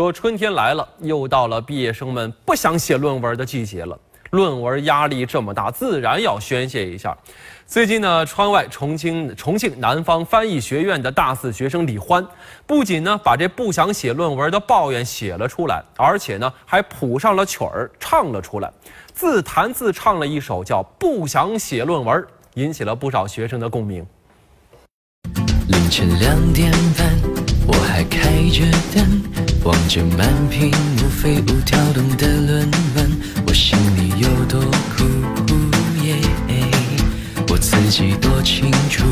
说春天来了，又到了毕业生们不想写论文的季节了。论文压力这么大，自然要宣泄一下。最近呢，川外重庆重庆南方翻译学院的大四学生李欢，不仅呢把这不想写论文的抱怨写了出来，而且呢还谱上了曲儿唱了出来，自弹自唱了一首叫《不想写论文》，引起了不少学生的共鸣。凌晨两点半，我还开着灯，望着满屏幕飞舞跳动的论文，我心里有多苦，耶，我自己多清楚。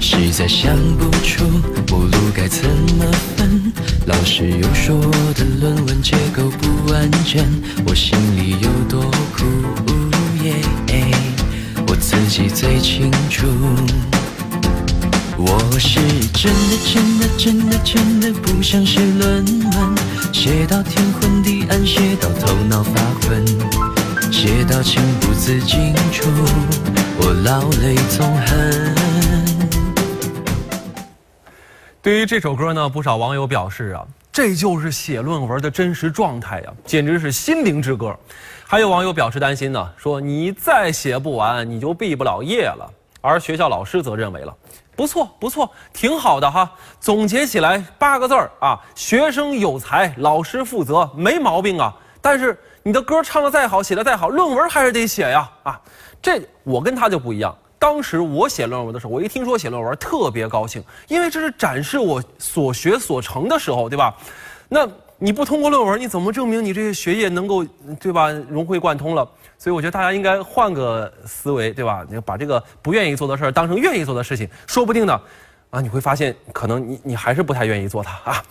实在想不出目录该怎么分，老师又说我的论文结构不完整，我心里有多苦，耶，我自己最清楚。我是真的真的真的真的不想写论文，写到天昏地暗，写到头脑发昏，写到情不自禁处，我老泪纵横。对于这首歌呢，不少网友表示啊，这就是写论文的真实状态呀，简直是心灵之歌。还有网友表示担心呢，说你再写不完，你就毕不了业了。而学校老师则认为了，不错不错，挺好的哈。总结起来八个字儿啊，学生有才，老师负责，没毛病啊。但是你的歌唱的再好，写的再好，论文还是得写呀啊。这我跟他就不一样。当时我写论文的时候，我一听说写论文，特别高兴，因为这是展示我所学所成的时候，对吧？那你不通过论文，你怎么证明你这些学业能够，对吧？融会贯通了。所以我觉得大家应该换个思维，对吧？你把这个不愿意做的事儿当成愿意做的事情，说不定呢，啊，你会发现可能你你还是不太愿意做它啊。